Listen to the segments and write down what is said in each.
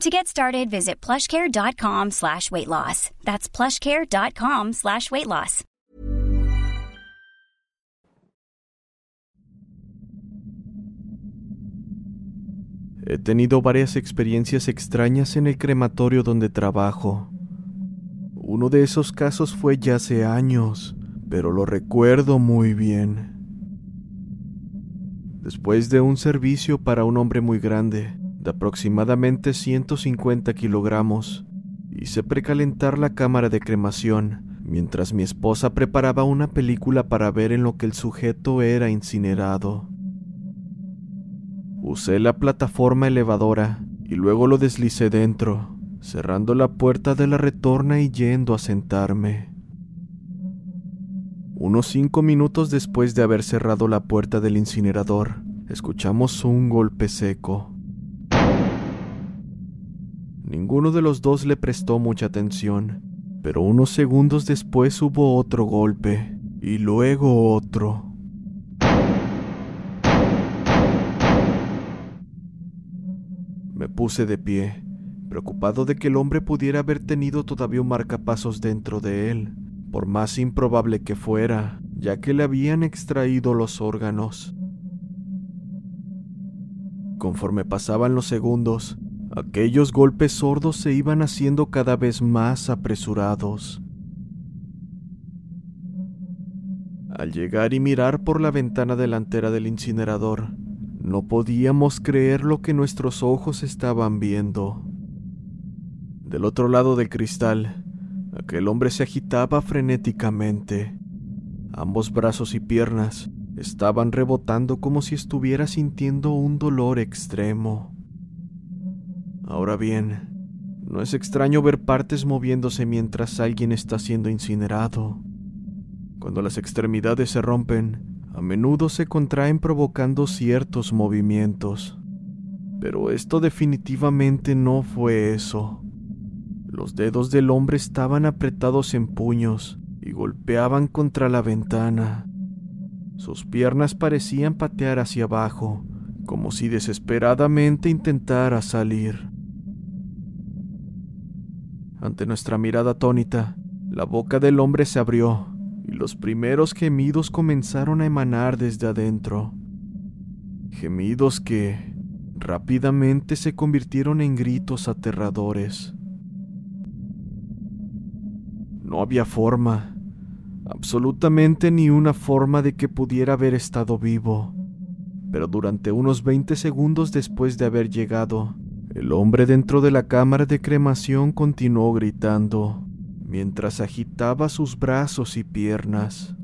To get started, visit plushcare.com slash weight loss. That's plushcare.com slash weight loss. He tenido varias experiencias extrañas en el crematorio donde trabajo. Uno de esos casos fue ya hace años, pero lo recuerdo muy bien. Después de un servicio para un hombre muy grande, de aproximadamente 150 kilogramos, hice precalentar la cámara de cremación mientras mi esposa preparaba una película para ver en lo que el sujeto era incinerado. Usé la plataforma elevadora y luego lo deslicé dentro, cerrando la puerta de la retorna y yendo a sentarme. Unos cinco minutos después de haber cerrado la puerta del incinerador, escuchamos un golpe seco. Ninguno de los dos le prestó mucha atención, pero unos segundos después hubo otro golpe, y luego otro. Me puse de pie, preocupado de que el hombre pudiera haber tenido todavía un marcapasos dentro de él, por más improbable que fuera, ya que le habían extraído los órganos. Conforme pasaban los segundos, aquellos golpes sordos se iban haciendo cada vez más apresurados. Al llegar y mirar por la ventana delantera del incinerador, no podíamos creer lo que nuestros ojos estaban viendo. Del otro lado del cristal, aquel hombre se agitaba frenéticamente. Ambos brazos y piernas estaban rebotando como si estuviera sintiendo un dolor extremo. Ahora bien, no es extraño ver partes moviéndose mientras alguien está siendo incinerado. Cuando las extremidades se rompen, a menudo se contraen provocando ciertos movimientos. Pero esto definitivamente no fue eso. Los dedos del hombre estaban apretados en puños y golpeaban contra la ventana. Sus piernas parecían patear hacia abajo, como si desesperadamente intentara salir. Ante nuestra mirada atónita, la boca del hombre se abrió y los primeros gemidos comenzaron a emanar desde adentro. Gemidos que rápidamente se convirtieron en gritos aterradores. No había forma, Absolutamente ni una forma de que pudiera haber estado vivo. Pero durante unos 20 segundos después de haber llegado, el hombre dentro de la cámara de cremación continuó gritando, mientras agitaba sus brazos y piernas.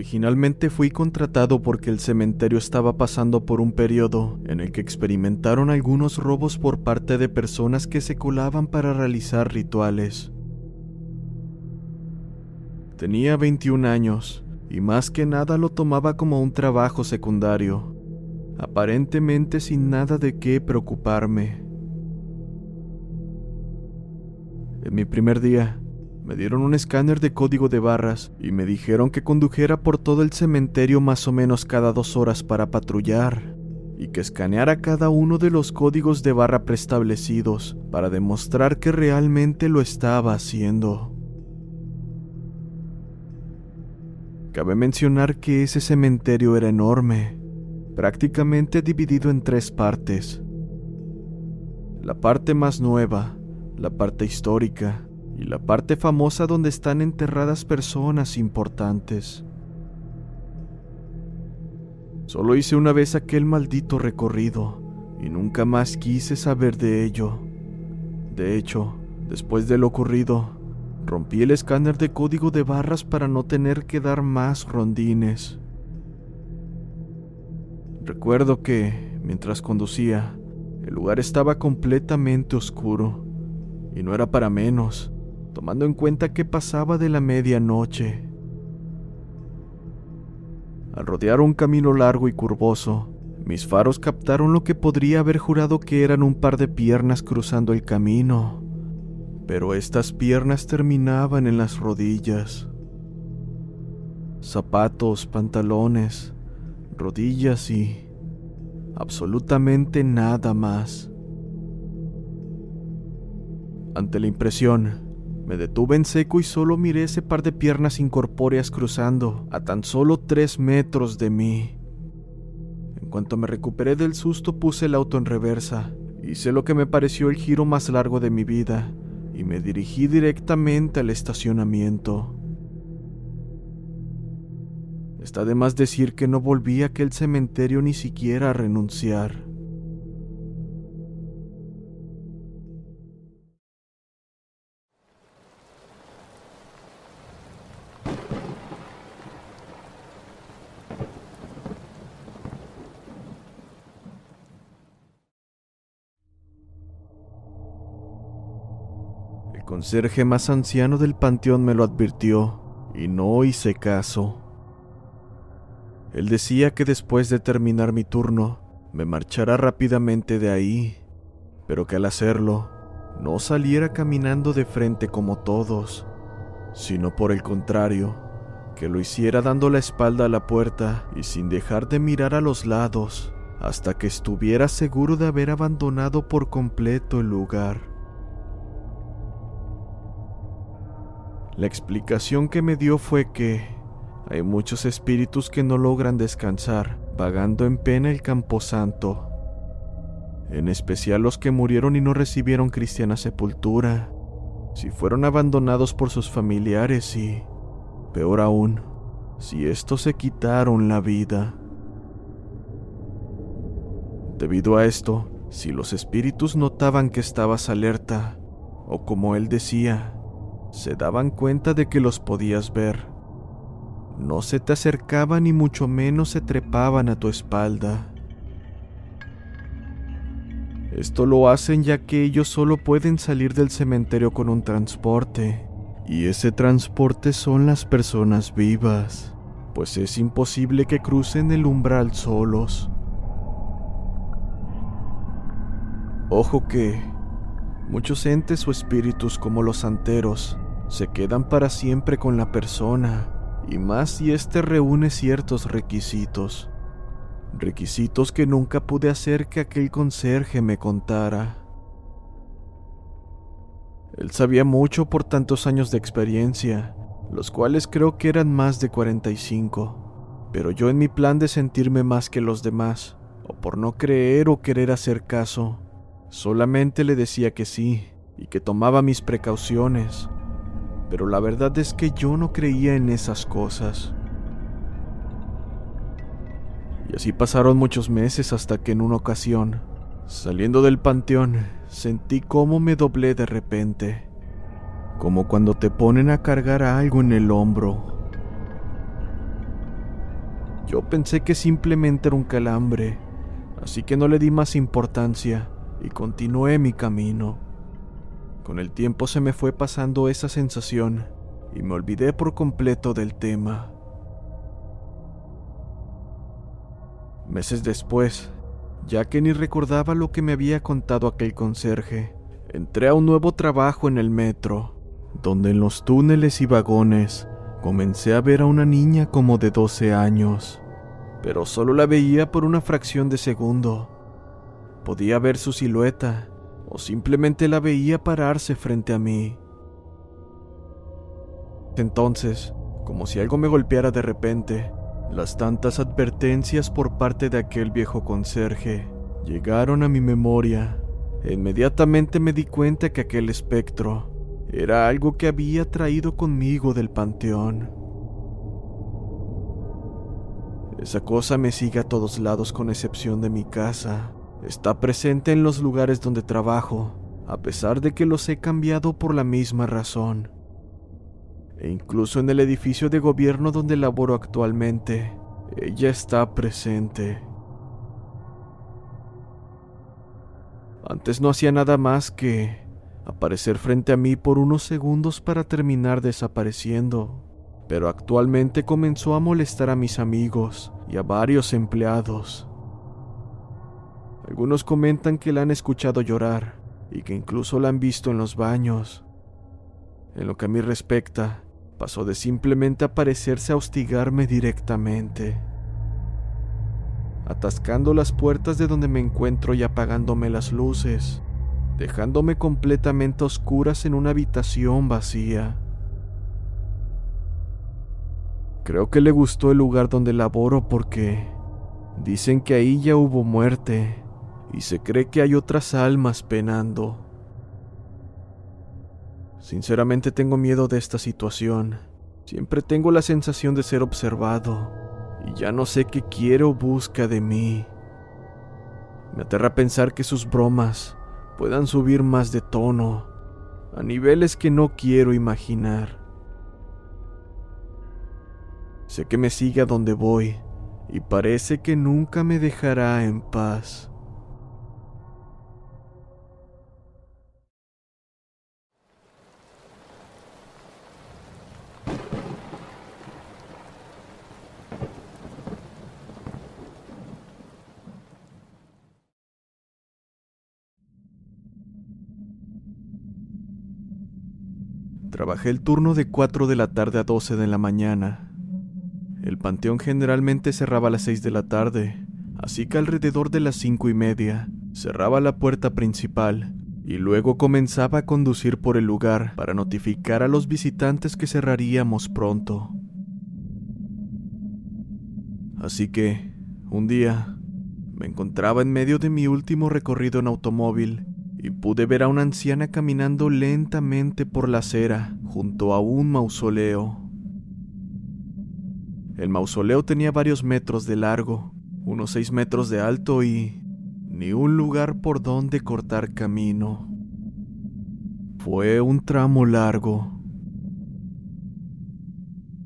Originalmente fui contratado porque el cementerio estaba pasando por un periodo en el que experimentaron algunos robos por parte de personas que se colaban para realizar rituales. Tenía 21 años y más que nada lo tomaba como un trabajo secundario, aparentemente sin nada de qué preocuparme. En mi primer día, me dieron un escáner de código de barras y me dijeron que condujera por todo el cementerio más o menos cada dos horas para patrullar y que escaneara cada uno de los códigos de barra preestablecidos para demostrar que realmente lo estaba haciendo. Cabe mencionar que ese cementerio era enorme, prácticamente dividido en tres partes. La parte más nueva, la parte histórica, y la parte famosa donde están enterradas personas importantes. Solo hice una vez aquel maldito recorrido y nunca más quise saber de ello. De hecho, después de lo ocurrido, rompí el escáner de código de barras para no tener que dar más rondines. Recuerdo que, mientras conducía, el lugar estaba completamente oscuro, y no era para menos tomando en cuenta que pasaba de la medianoche. Al rodear un camino largo y curvoso, mis faros captaron lo que podría haber jurado que eran un par de piernas cruzando el camino, pero estas piernas terminaban en las rodillas. Zapatos, pantalones, rodillas y absolutamente nada más. Ante la impresión, me detuve en seco y solo miré ese par de piernas incorpóreas cruzando a tan solo tres metros de mí. En cuanto me recuperé del susto puse el auto en reversa, hice lo que me pareció el giro más largo de mi vida y me dirigí directamente al estacionamiento. Está de más decir que no volví a aquel cementerio ni siquiera a renunciar. Conserje más anciano del panteón me lo advirtió y no hice caso. Él decía que después de terminar mi turno me marchara rápidamente de ahí, pero que al hacerlo no saliera caminando de frente como todos, sino por el contrario, que lo hiciera dando la espalda a la puerta y sin dejar de mirar a los lados, hasta que estuviera seguro de haber abandonado por completo el lugar. La explicación que me dio fue que hay muchos espíritus que no logran descansar, vagando en pena el camposanto, en especial los que murieron y no recibieron cristiana sepultura, si fueron abandonados por sus familiares y, peor aún, si estos se quitaron la vida. Debido a esto, si los espíritus notaban que estabas alerta, o como él decía, se daban cuenta de que los podías ver. No se te acercaban ni mucho menos se trepaban a tu espalda. Esto lo hacen ya que ellos solo pueden salir del cementerio con un transporte, y ese transporte son las personas vivas, pues es imposible que crucen el umbral solos. Ojo que muchos entes o espíritus como los santeros se quedan para siempre con la persona, y más si éste reúne ciertos requisitos. Requisitos que nunca pude hacer que aquel conserje me contara. Él sabía mucho por tantos años de experiencia, los cuales creo que eran más de 45, pero yo en mi plan de sentirme más que los demás, o por no creer o querer hacer caso, solamente le decía que sí y que tomaba mis precauciones, pero la verdad es que yo no creía en esas cosas. Y así pasaron muchos meses hasta que en una ocasión, saliendo del panteón, sentí cómo me doblé de repente, como cuando te ponen a cargar algo en el hombro. Yo pensé que simplemente era un calambre, así que no le di más importancia y continué mi camino. Con el tiempo se me fue pasando esa sensación y me olvidé por completo del tema. Meses después, ya que ni recordaba lo que me había contado aquel conserje, entré a un nuevo trabajo en el metro, donde en los túneles y vagones comencé a ver a una niña como de 12 años, pero solo la veía por una fracción de segundo. Podía ver su silueta, o simplemente la veía pararse frente a mí. Entonces, como si algo me golpeara de repente, las tantas advertencias por parte de aquel viejo conserje llegaron a mi memoria. Inmediatamente me di cuenta que aquel espectro era algo que había traído conmigo del panteón. Esa cosa me sigue a todos lados con excepción de mi casa. Está presente en los lugares donde trabajo, a pesar de que los he cambiado por la misma razón e incluso en el edificio de gobierno donde laboro actualmente, ella está presente. Antes no hacía nada más que aparecer frente a mí por unos segundos para terminar desapareciendo, pero actualmente comenzó a molestar a mis amigos y a varios empleados. Algunos comentan que la han escuchado llorar y que incluso la han visto en los baños. En lo que a mí respecta, pasó de simplemente aparecerse a hostigarme directamente, atascando las puertas de donde me encuentro y apagándome las luces, dejándome completamente oscuras en una habitación vacía. Creo que le gustó el lugar donde laboro porque dicen que ahí ya hubo muerte y se cree que hay otras almas penando. Sinceramente tengo miedo de esta situación. Siempre tengo la sensación de ser observado y ya no sé qué quiere o busca de mí. Me aterra pensar que sus bromas puedan subir más de tono, a niveles que no quiero imaginar. Sé que me sigue a donde voy y parece que nunca me dejará en paz. Trabajé el turno de 4 de la tarde a 12 de la mañana. El panteón generalmente cerraba a las 6 de la tarde, así que alrededor de las cinco y media cerraba la puerta principal y luego comenzaba a conducir por el lugar para notificar a los visitantes que cerraríamos pronto. Así que, un día, me encontraba en medio de mi último recorrido en automóvil y pude ver a una anciana caminando lentamente por la acera junto a un mausoleo. El mausoleo tenía varios metros de largo, unos seis metros de alto y ni un lugar por donde cortar camino. Fue un tramo largo.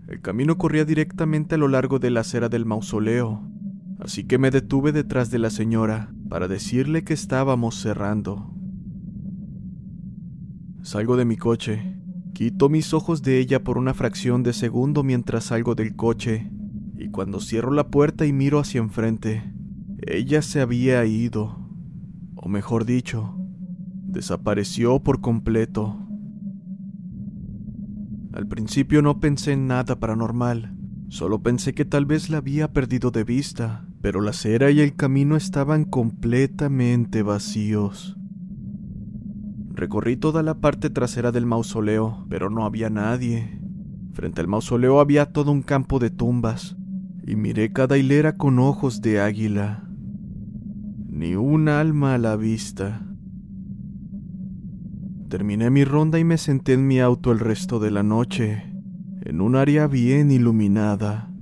El camino corría directamente a lo largo de la acera del mausoleo, así que me detuve detrás de la señora para decirle que estábamos cerrando. Salgo de mi coche, quito mis ojos de ella por una fracción de segundo mientras salgo del coche, y cuando cierro la puerta y miro hacia enfrente, ella se había ido, o mejor dicho, desapareció por completo. Al principio no pensé en nada paranormal, solo pensé que tal vez la había perdido de vista, pero la acera y el camino estaban completamente vacíos. Recorrí toda la parte trasera del mausoleo, pero no había nadie. Frente al mausoleo había todo un campo de tumbas, y miré cada hilera con ojos de águila. Ni un alma a la vista. Terminé mi ronda y me senté en mi auto el resto de la noche, en un área bien iluminada.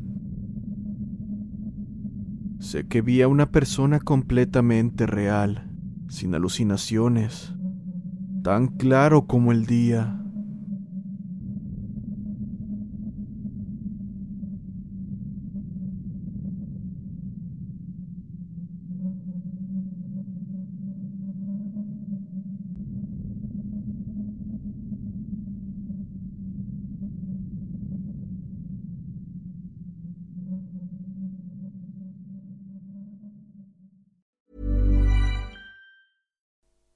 Sé que vi a una persona completamente real, sin alucinaciones, tan claro como el día.